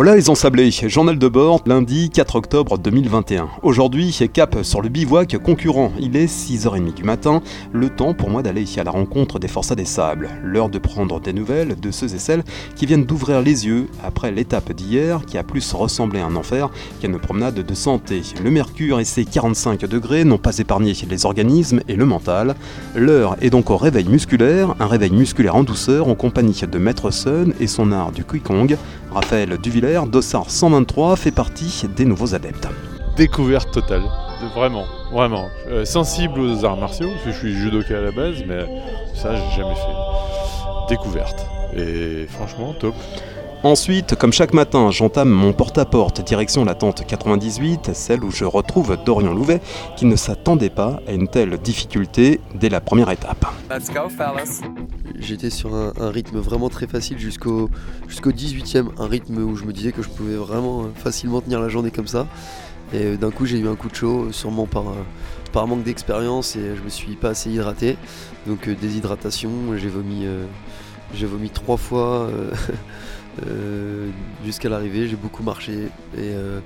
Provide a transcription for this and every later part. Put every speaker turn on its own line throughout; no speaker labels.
Hola les ensablés, journal de bord, lundi 4 octobre 2021. Aujourd'hui, cap sur le bivouac concurrent. Il est 6h30 du matin, le temps pour moi d'aller à la rencontre des forçats des sables. L'heure de prendre des nouvelles de ceux et celles qui viennent d'ouvrir les yeux après l'étape d'hier qui a plus ressemblé à un enfer qu'à une promenade de santé. Le mercure et ses 45 degrés n'ont pas épargné les organismes et le mental. L'heure est donc au réveil musculaire, un réveil musculaire en douceur en compagnie de Maître Sun et son art du Kong. Raphaël Duvillers, Dossard 123, fait partie des nouveaux adeptes.
Découverte totale, vraiment, vraiment. Euh, sensible aux arts martiaux, parce que je suis judoka à la base, mais ça, j'ai jamais fait. Découverte. Et franchement, top.
Ensuite, comme chaque matin, j'entame mon porte-à-porte direction la tente 98, celle où je retrouve Dorian Louvet, qui ne s'attendait pas à une telle difficulté dès la première étape. Let's go,
fellas. J'étais sur un, rythme vraiment très facile jusqu'au jusqu'au 18e, un rythme où je me disais que je pouvais vraiment euh, facilement tenir la journée comme ça. Et euh, d'un coup, j'ai eu un coup de chaud, sûrement par, euh, par manque d'expérience et je me suis pas assez hydraté. Donc déshydratation, j'ai vomi, vomi trois fois. Euh, jusqu'à l'arrivée, j'ai beaucoup marché euh,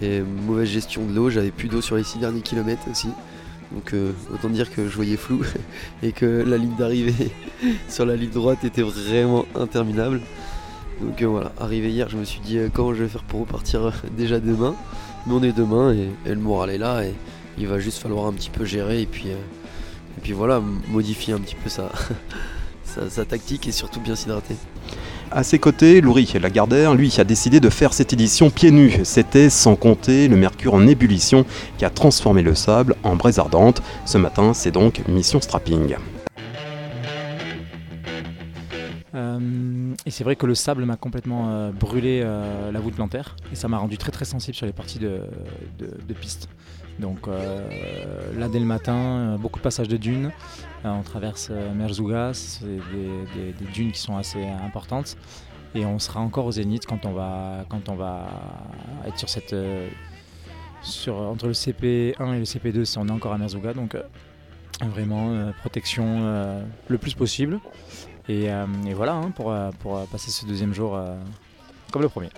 et, mauvaise gestion de l'eau. J'avais plus d'eau sur les six derniers kilomètres aussi. Donc euh, autant dire que je voyais flou et que la ligne d'arrivée sur la ligne droite était vraiment interminable. Donc voilà, arrivé hier, je me suis dit comment je vais faire pour repartir déjà demain? Mais on est demain et, le moral est là et il va juste falloir un petit peu gérer et puis, voilà, modifier un petit peu sa tactique et surtout bien s'hydrater.
À ses côtés, Loury Lagardère, lui, a décidé de faire cette édition pieds nus. C'était sans compter le mercure en ébullition qui a transformé le sable en braise ardente. Ce matin, c'est donc mission strapping.
C'est vrai que le sable m'a complètement euh, brûlé euh, la voûte plantaire et ça m'a rendu très très sensible sur les parties de, piste. Donc là dès le matin, beaucoup de passages de dunes, euh, on traverse euh, Merzouga, c'est des, dunes qui sont assez importantes. Et on sera encore au zénith quand on va, quand on va être sur cette. Euh, sur, entre le CP1 et le CP2, si on est encore à Merzouga. Donc vraiment protection le plus possible. Et, voilà hein, pour, pour passer ce deuxième jour comme le premier.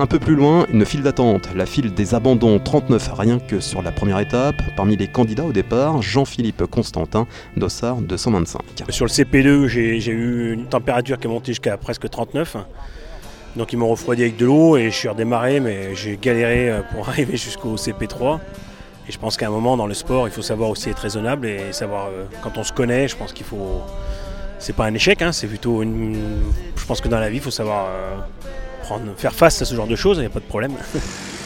Un peu plus loin, une file d'attente, la file des abandons 39 rien que sur la première étape. Parmi les candidats au départ, Jean-Philippe Constantin, Dossard 225.
Sur le CP2, j'ai eu une température qui est montée jusqu'à presque 39. Donc ils m'ont refroidi avec de l'eau et je suis redémarré, mais j'ai galéré euh, pour arriver jusqu'au CP3. Et je pense qu'à un moment dans le sport, il faut savoir aussi être raisonnable et savoir, euh, quand on se connaît, je pense qu'il faut. C'est pas un échec, hein, c'est plutôt une. Je pense que dans la vie, il faut savoir. Euh, faire face à ce genre de choses, il n'y a pas de problème.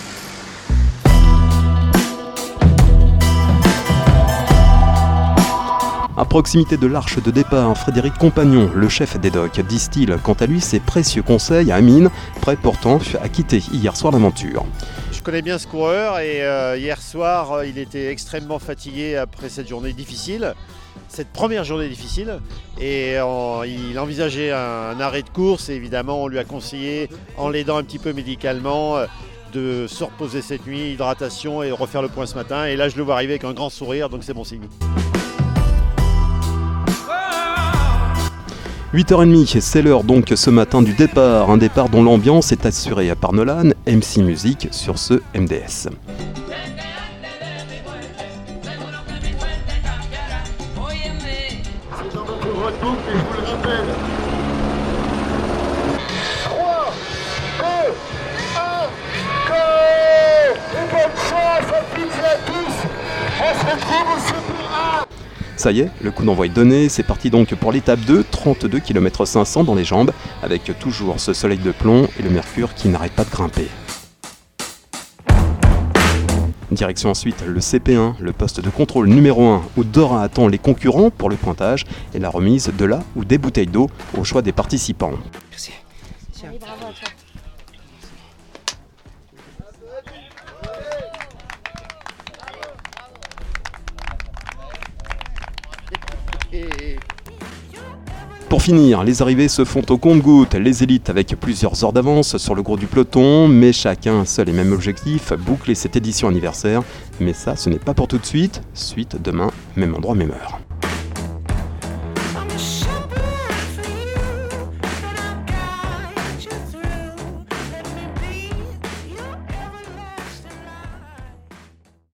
proximité de l'arche de départ, Frédéric Compagnon, le chef des docks, distille quant à lui ses précieux conseils à Amine, prêt pourtant à quitter hier soir l'aventure.
Je connais bien ce coureur et euh, hier soir euh, il était extrêmement fatigué après cette journée difficile cette première journée difficile et il envisageait un, arrêt de course et évidemment on lui a conseillé en l'aidant un petit peu médicalement euh, de se reposer cette nuit, hydratation et refaire le point ce matin et là je le vois arriver avec un grand sourire donc c'est bon signe.
8h30, c'est l'heure donc ce matin du départ, un départ dont l'ambiance est assurée par Nolan, MC Music sur ce MDS. Ça y est, le coup d'envoi est donné, c'est parti donc pour l'étape 2, 32 km 500 dans les jambes, avec toujours ce soleil de plomb et le mercure qui n'arrête pas de grimper. Direction ensuite le CP1, le poste de contrôle numéro 1, où Dora attend les concurrents pour le pointage et la remise de la ou des bouteilles d'eau au choix des participants. Merci. Pour finir, les arrivées se font au compte-gouttes, les élites avec plusieurs heures d'avance sur le gros du peloton, mais chacun seul et même objectif, boucler cette édition anniversaire. Mais ça, ce n'est pas pour tout de suite, suite demain, même endroit, même heure.